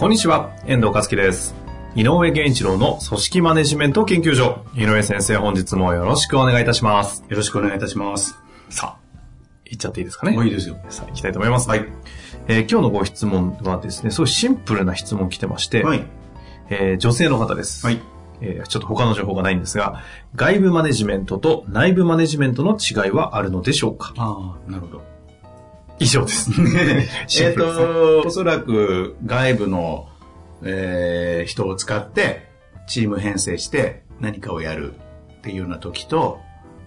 こんにちは、遠藤和樹です。井上源一郎の組織マネジメント研究所。井上先生、本日もよろしくお願いいたします。よろしくお願いいたします。さあ、いっちゃっていいですかね？もういいですよ。さあ、いきたいと思います。はい。えー今日のご質問はですね、すごいシンプルな質問来てまして、はい。えー女性の方です。はい。えーちょっと他の情報がないんですが、外部マネジメントと内部マネジメントの違いはあるのでしょうか？ああ、なるほど。以上です。シえっと、おそらく外部の、えー人を使って、チーム編成して何かをやるっていうような時と、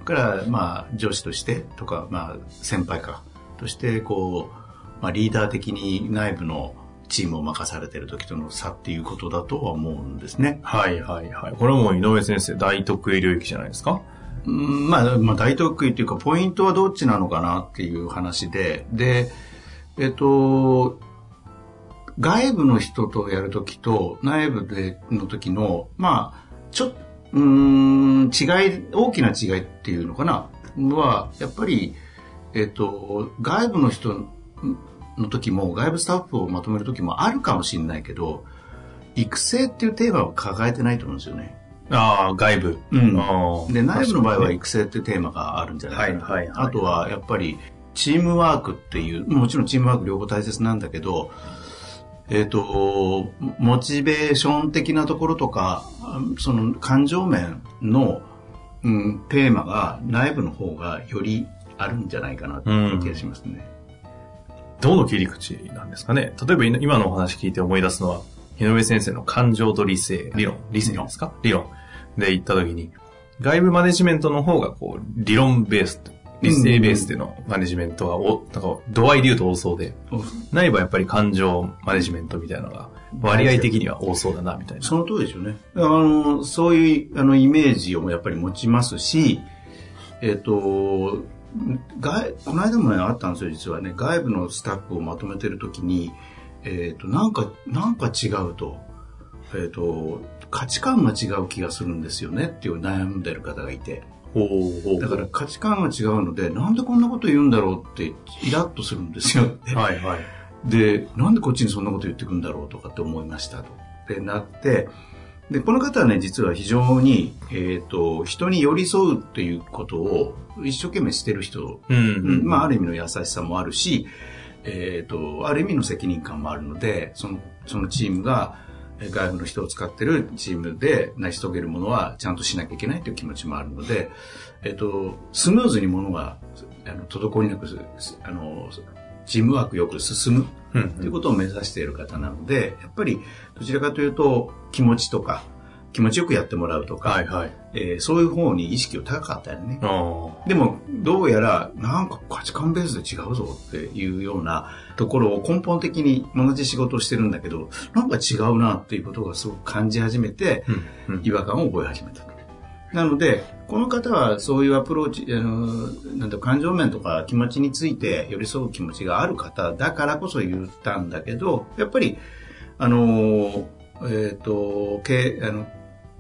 から、まあ、上司としてとか、まあ、先輩か、として、こう、まあ、リーダー的に内部のチームを任されてる時との差っていうことだとは思うんですね。はいはいはい。これはもう井上先生、大得意領域じゃないですかうんまあ、まあ、大得意っていうか、ポイントはどっちなのかなっていう話で、で、えっと、外部の人とやるときと内部での時の、まあ、ちょっうん、違い、大きな違いっていうのかな、は、やっぱり、えっと、外部の人の時も、外部スタッフをまとめる時もあるかもしれないけど、育成っていうテーマを抱えてないと思うんですよね。ああ、外部。うん。で、内部の場合は確育成ってテーマがあるんじゃないかな。はいはいはい。あとは、やっぱり、チームワークっていう、もちろんチームワーク両方大切なんだけど、えっ、と、モチベーション的なところとか、その感情面の、うん、テーマが内部の方がよりあるんじゃないかなっていう気がしますね。どの切り口なんですかね。例えば今今のお話聞いて思い出すのは、井上先生の感情と理性、理論、理性ですか？理論で言ったときに、外部マネジメントの方がこう、理論ベース、理性ベースでのマネジメントがお、なんか度合いで言うと多そうで、内部はやっぱり感情マネジメントみたいなのが割合的には多そうだな、みたいな。その通りですよね。あの、そういう、あの、イメージをやっぱり持ちますし、えっ、と、外、この間もね、あったんですよ、実はね。外部のスタッフをまとめてるときに、えっ、と、なんか、なんか違うと、えっ、と、価値観が違う気がするんですよねっていう悩んでる方がいて。だから価値観が違うので、なんでこんなこと言うんだろうって、イラッとするんですよ。はいはい。で、なんでこっちにそんなこと言ってくんだろうとかって思いましたと。ってなって、で、この方はね、実は非常に、えっ、と、人に寄り添うっていうことを一生懸命してる人、うん、うん。まあ、ある意味の優しさもあるし、えっ、と、ある意味の責任感もあるので、その、そのチームが、えー外部の人を使ってるチームで成し遂げるものはちゃんとしなきゃいけないという気持ちもあるので、えっ、と、スムーズにものが、あの、滞りなくす、あの、チームワークよく進むうんということを目指している方なので、やっぱりどちらかというと気持ちとか、気持ちよくやってもらうとか、はいはい。えーそういう方に意識を高かったよね。でも、どうやら、なんか価値観ベースで違うぞっていうようなところを根本的に同じ仕事をしてるんだけど、なんか違うなっていうことがすごく感じ始めて、うん。うん違和感を覚え始めたと。なので、この方はそういうアプローチ、あの、なんだ感情面とか気持ちについて寄り添う気持ちがある方だからこそ言ったんだけど、やっぱり、あの、えっ、と、経、あの、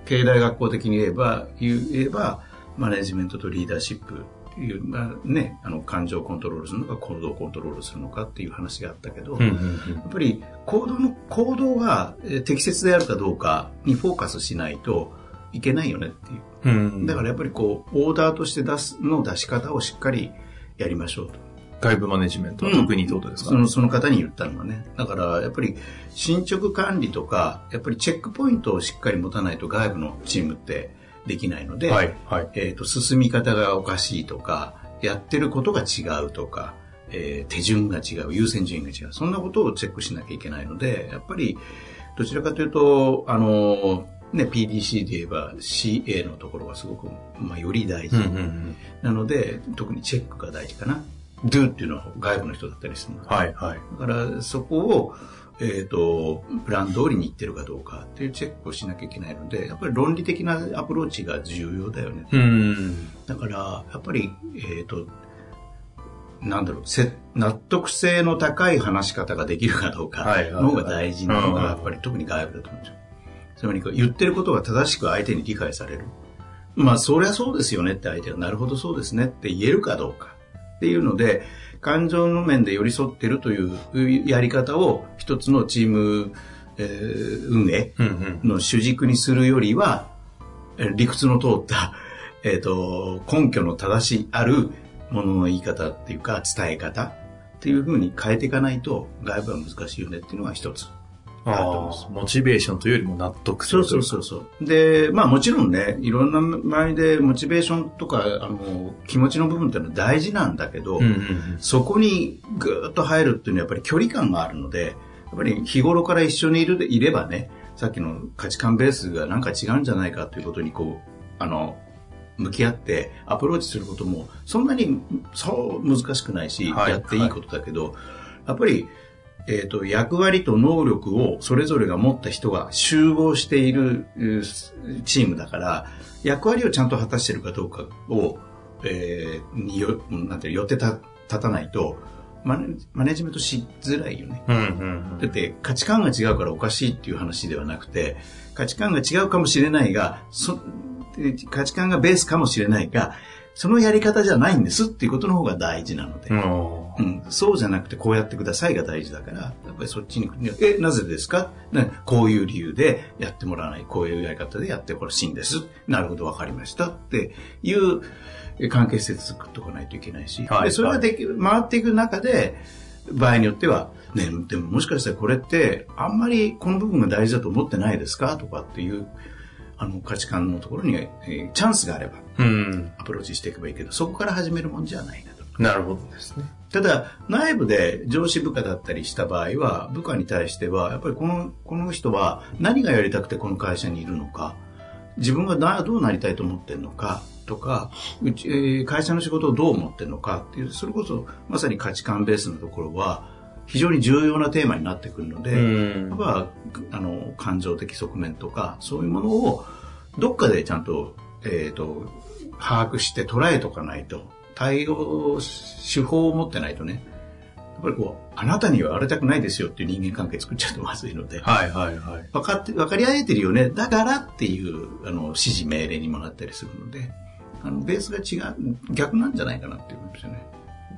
経済学校的に言えば、言えば、マネジメントとリーダーシップいう、まあね、あの、感情をコントロールするのか、行動をコントロールするのかっていう話があったけど、うん。うん。やっぱり行動の、行動がえー適切であるかどうかにフォーカスしないといけないよねっていう。うん。だからやっぱりこう、オーダーとして出すの出し方をしっかりやりましょうと。外部マネジメントは特にってことですか、その、その方に言ったのはね。だからやっぱり進捗管理とか、やっぱりチェックポイントをしっかり持たないと外部のチームってできないので、はい、はい。えっ、と、進み方がおかしいとか、やってることが違うとか、えー手順が違う、優先順位が違う。そんなことをチェックしなきゃいけないので、やっぱり、どちらかというと、あの、ね、PDC で言えば CA のところがすごく、まあ、より大事。うんうんうん。なので、特にチェックが大事かな。do っていうのは外部の人だったりするの。はい、はい。だからそこを、えっ、と、プラン通りに行ってるかどうかっていうチェックをしなきゃいけないので、やっぱり論理的なアプローチが重要だよね。うん。だから、やっぱり、えっ、と、なんだろう、せ納得性の高い話し方ができるかどうかの方が大事なのが、うんやっぱり特に外部だと思うんですよ。つまり言ってることが正しく相手に理解される。まあ、そりゃそうですよねって相手が、なるほどそうですねって言えるかどうかっていうので、感情の面で寄り添ってるというやり方を一つのチーム、えー運営うんうん。の主軸にするよりは、えー理屈の通った、えっ、と、根拠の正しいあるものの言い方っていうか、伝え方っていう風に変えていかないと、外部は難しいよねっていうのが一つ。モチベーションというよりも納得する。そうそうそうそう。で、まあもちろんね、いろんな周りでモチベーションとか、あの、気持ちの部分っていうのは大事なんだけど、うんうんうん。そこにぐーっと入るっていうのはやっぱり距離感があるので、やっぱり日頃から一緒にいるいればね、さっきの価値観ベースがなんか違うんじゃないかということにこう、あの、向き合ってアプローチすることもそんなにそう難しくないし、はいやっていいことだけど、やっぱり、えっ、と、役割と能力をそれぞれが持った人が集合しているえーチームだから、役割をちゃんと果たしているかどうかを、えーによ、なんてってた立たないと、マネマネジメントしづらいよね。うんうんだって価値観が違うからおかしいっていう話ではなくて、価値観が違うかもしれないが、そで価値観がベースかもしれないが、そのやり方じゃないんですっていうことの方が大事なので、うん。うん。そうじゃなくてこうやってくださいが大事だから、やっぱりそっちに、え、なぜですか、ね、こういう理由でやってもらわない、こういうやり方でやってほしいんです。なるほど、わかりましたっていうえ関係性作っておかないといけないし、はいでそれができる、回っていく中で、場合によっては、ね、でももしかしたらこれって、あんまりこの部分が大事だと思ってないですか？とかっていう、あの価値観のところに、えーチャンスがあればうん。アプローチしていけばいいけど、そこから始めるもんじゃないなと。なるほどですね。ただ、内部で上司部下だったりした場合は、部下に対しては、やっぱりこの、この人は何がやりたくてこの会社にいるのか、自分がなどうなりたいと思ってるのか、とか、うち、えー会社の仕事をどう思ってるのかっていう、それこそまさに価値観ベースのところは、非常に重要なテーマになってくるので、うんやっぱ、あの、感情的側面とか、そういうものを、どっかでちゃんと、えっ、と、把握して捉えとかないと、対応手法を持ってないとね、やっぱりこう、あなたには言われたくないですよっていう人間関係作っちゃうとまずいので、はいはいはい。分かって、分かり合えてるよね、だからっていう、あの、指示命令にもなったりするので、あの、ベースが違う、逆なんじゃないかなっていうんですよね。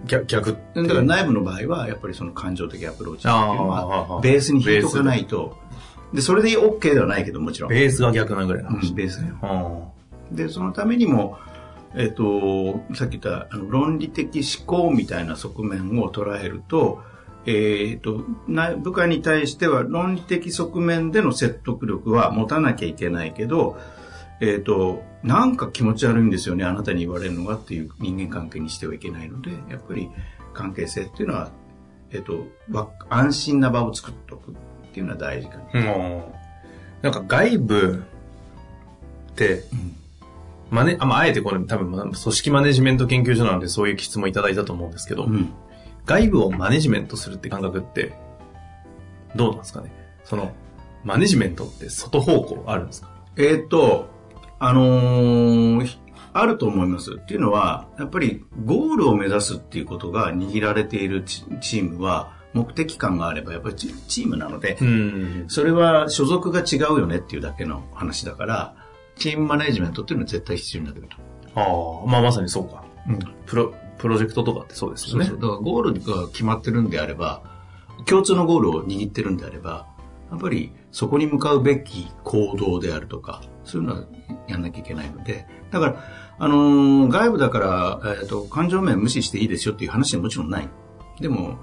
逆。だから内部の場合は、やっぱりその感情的アプローチっていうのあは、ーベースに引いとかないと、で、それで OK ではないけど、もちろん。ベースが逆なぐらいの話。うんベースで、そのためにも、えっ、と、さっき言ったあの論理的思考みたいな側面を捉えると、えっ、とな、部下に対しては論理的側面での説得力は持たなきゃいけないけど、えっ、と、なんか気持ち悪いんですよね、あなたに言われるのがっていう人間関係にしてはいけないので、やっぱり関係性っていうのは、えっ、と、わ安心な場を作っておくっていうのは大事かな。うん。なんか外部って、マネ、あ、まあ、あえてこれ多分、まあ組織マネジメント研究所なのでそういう質問いただいたと思うんですけど、うん。外部をマネジメントするって感覚って、どうなんですかね。その、マネジメントって外方向あるんですか？えーっと、あのーひあると思います。っていうのは、やっぱりゴールを目指すっていうことが握られているチチームは、目的感があればやっぱりチチームなので、ん。それは所属が違うよねっていうだけの話だから、チームマネジメントっていうのは絶対必要になってくると。ああ、まあまさにそうか。うんプロ、プロジェクトとかってそうですよね。そうそう。だからゴールが決まってるんであれば、共通のゴールを握ってるんであれば、やっぱりそこに向かうべき行動であるとか、そういうのはやんなきゃいけないので、だから、あのー外部だから、えっ、と、感情面無視していいですよっていう話はもちろんない。でも、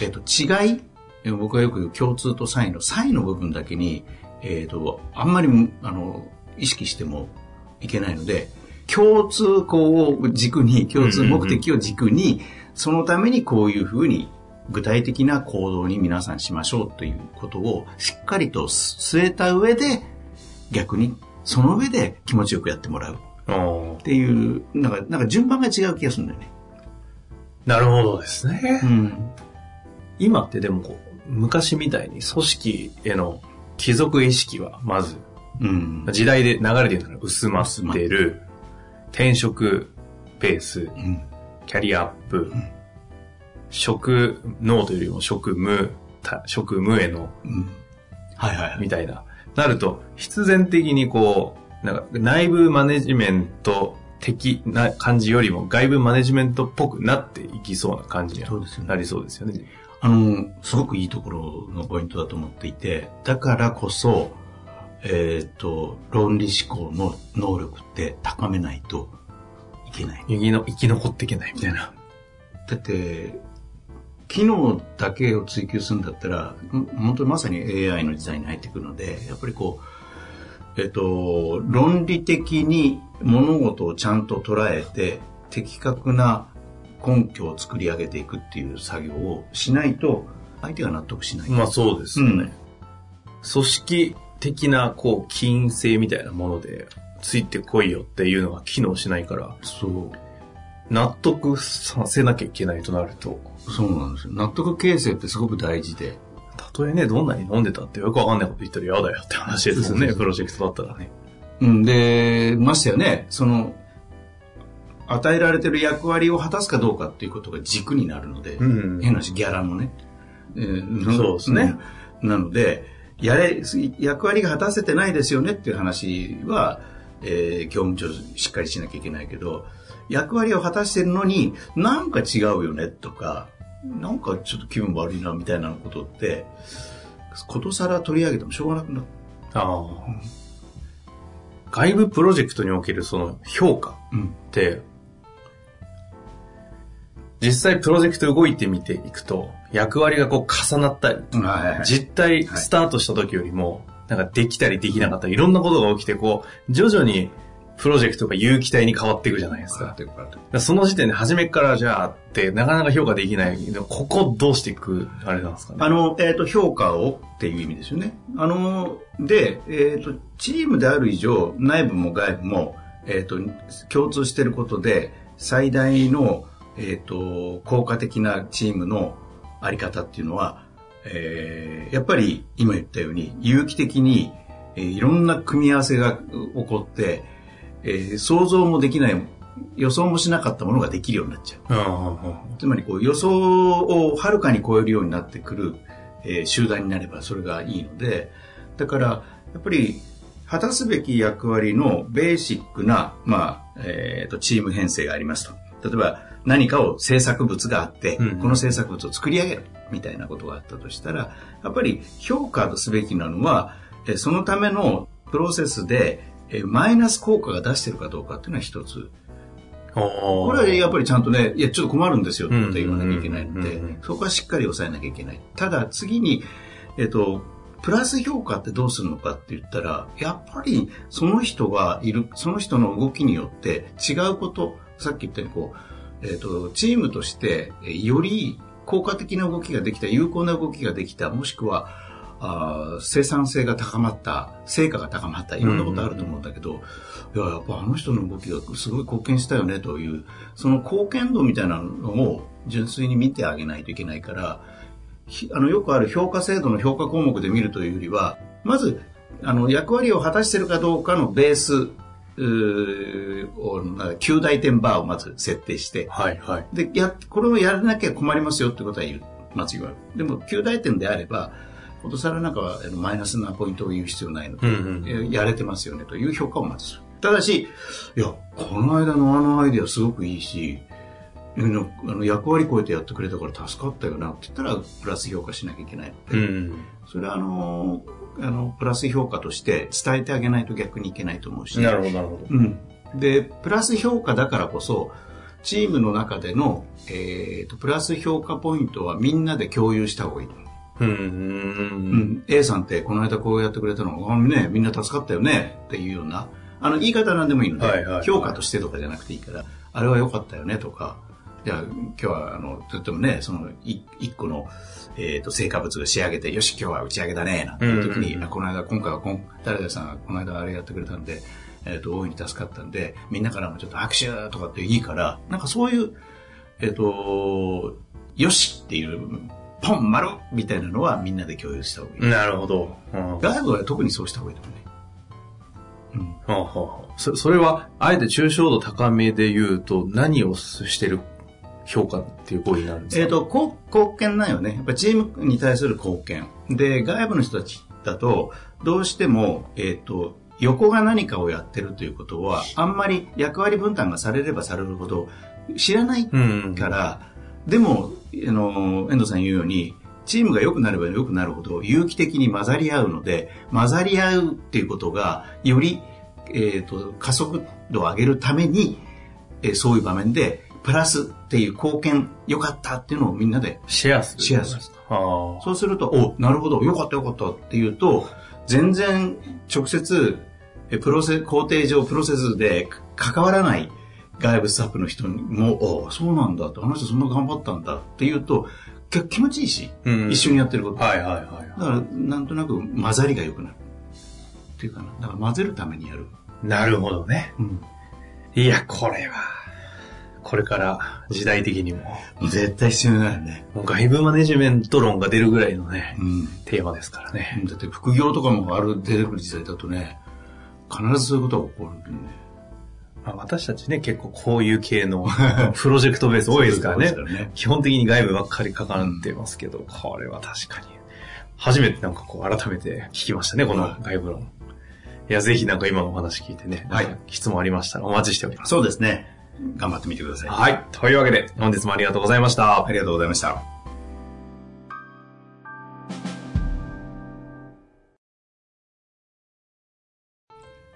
えっ、と、違い、僕がよく言う共通と差異の差異の部分だけに、えっ、と、あんまり、あの、意識してもいけないので、共通項を軸に、共通目的を軸に、そのためにこういうふうに具体的な行動に皆さんしましょうということをしっかりと据えた上で、逆にその上で気持ちよくやってもらうっていう、なんか、なんか順番が違う気がするんだよね。なるほどですね。うん。今ってでもこう、昔みたいに組織への貴族意識はまず、うん。時代で流れてるのが薄まってる、転職ベース、うん。キャリアアップ、職能というよりも職務、た職務への、うん。はいはいはい。みたいな。なると、必然的にこう、なんか内部マネジメント的な感じよりも外部マネジメントっぽくなっていきそうな感じになりそうですよね。あの、すごくいいところのポイントだと思っていて、だからこそ、えっ、と、論理思考の能力って高めないといけない。生きの生き残っていけないみたいな。だって、機能だけを追求するんだったら、ん本当にまさに AI の時代に入ってくるので、やっぱりこう、えっと、論理的に物事をちゃんと捉えて、的確な根拠を作り上げていくっていう作業をしないと、相手が納得しない。まあそうですよね。うん組織的なこう、金性みたいなもので、ついてこいよっていうのが機能しないから、そう。納得させなきゃいけないとなると、そうなんですよ。納得形成ってすごく大事で。たとえね、どんなに飲んでたってよくわかんないこと言ったら嫌だよって話ですもんね、プロジェクトだったらね。うん、で、ましてやね、その、与えられてる役割を果たすかどうかっていうことが軸になるので、うん変なし、ギャラのね。えーそうですね。うんなので、やれ、役割が果たせてないですよねっていう話は、えー業務上しっかりしなきゃいけないけど、役割を果たしてるのに、なんか違うよねとか、なんかちょっと気分悪いなみたいなことって、ことさら取り上げてもしょうがなくなる。ああ。外部プロジェクトにおけるその評価うん。って、実際プロジェクト動いてみていくと、役割がこう重なったり、はいはい実態スタートした時よりも、なんかできたりできなかったり、いろんなことが起きて、こう、徐々にプロジェクトが有機体に変わっていくじゃないですか。だからその時点で初めからじゃあって、なかなか評価できない。ここどうしていく、あれなんですかね？あの、えっ、と、評価をっていう意味ですよね。あの、で、えっ、と、チームである以上、内部も外部も、えっ、と、共通していることで、最大の、えっ、と、効果的なチームのあり方っていうのは、えーやっぱり今言ったように、有機的に、えーいろんな組み合わせが起こって、えー想像もできない、予想もしなかったものができるようになっちゃう。つまりこう予想をはるかに超えるようになってくる、えー集団になればそれがいいので、だからやっぱり果たすべき役割のベーシックな、まあ、えーと、チーム編成がありますと。例えば何かを制作物があって、うんこの制作物を作り上げるみたいなことがあったとしたら、やっぱり評価すべきなのは、えーそのためのプロセスで、えーマイナス効果が出してるかどうかっていうのは一つ。ここれはやっぱりちゃんとね、いや、ちょっと困るんですよってうん言わなきゃいけないのでそこはしっかり抑えなきゃいけない。ただ次に、えっと、プラス評価ってどうするのかって言ったら、やっぱりその人がいる、その人の動きによって違うこと、さっき言ったようにこう、えっと、チームとしてえーより効果的な動きができた、有効な動きができた、もしくは、あー生産性が高まった、成果が高まった、いろんなことあると思うんだけど、いや、やっぱあの人の動きがすごい貢献したよねという、その貢献度みたいなのを純粋に見てあげないといけないから、ひあの、よくある評価制度の評価項目で見るというよりは、まず、あの、役割を果たしているかどうかのベース、うーを、な9大点バーをまず設定して、はいはい。で、や、これをやらなきゃ困りますよってことは言う、まず言われる。でも、9大点であれば、ことさらなんかはマイナスなポイントを言う必要ないので、うんうんえーやれてますよねという評価をまずする。ただし、いや、この間のあのアイデアすごくいいし、あの役割超えてやってくれたから助かったよなって言ったら、プラス評価しなきゃいけないので、うん。それはあの、あの、プラス評価として伝えてあげないと逆にいけないと思うし、なるほどなるほど。うん。で、プラス評価だからこそ、チームの中での、えーと、プラス評価ポイントはみんなで共有した方がいい。うん。う。うんん、A さんってこの間こうやってくれたの、あね、みんな助かったよねっていうような、あの、言い方なんでもいいので、はいはいはい評価としてとかじゃなくていいから、あれは良かったよねとか、いや、今日は、あの、とってもね、その、い一個の、えっ、と、成果物が仕上げて、よし、今日は打ち上げだね、なんていう時に、うんうんうんあこの間、今回はこん、誰々さんがこの間あれやってくれたんで、えっ、と、大いに助かったんで、みんなからもちょっと拍手とかっていいから、なんかそういう、えっ、と、よしっていう、ポン、丸みたいなのはみんなで共有した方がいい。なるほど。うん外部は特にそうした方がいいと思うね。うん。ほうほうほうそそれは、あえて抽象度高めで言うと、何をしてる評価っていう行為になるんですか？えっ、と、こう貢献なんよね。やっぱチームに対する貢献。で、外部の人たちだと、どうしても、えっ、と、横が何かをやってるということは、あんまり役割分担がされればされるほど知らないうん。から、でも、あの、遠藤さん言うように、チームが良くなれば良くなるほど有機的に混ざり合うので、混ざり合うっていうことが、より、えっ、と、加速度を上げるために、えーそういう場面で、プラスっていう貢献、良かったっていうのをみんなで、シェアする。シェアする。ああ。そうすると、お、なるほど、良かった良かったっていうと、全然直接、えプロセ、工程上プロセスで関わらない外部スタッフの人にも、おそうなんだって、あの人そんな頑張ったんだっていうと、気持ちいいし、うん一緒にやってること。はいはいはい。だから、なんとなく混ざりが良くなる。っていうかな。だから混ぜるためにやる。なるほどね。うん。いや、これは、これから時代的にも、絶対必要になるね。もう外部マネジメント論が出るぐらいのね、うん。テーマですからね。だって副業とかもある、出てくる時代だとね、必ずそういうことが起こるんでね。まあ、私たちね、結構こういう系の プロジェクトベース多いですからねね。基本的に外部ばっかりかかってますけど、これは確かに。初めてなんかこう改めて聞きましたね、この外部論。いや、ぜひなんか今のお話聞いてね、はい質問ありましたらお待ちしております。そうですね。頑張ってみてください。はい。というわけで、本日もありがとうございましたあ。りがとうございました。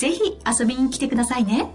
ぜひ遊びに来てくださいね。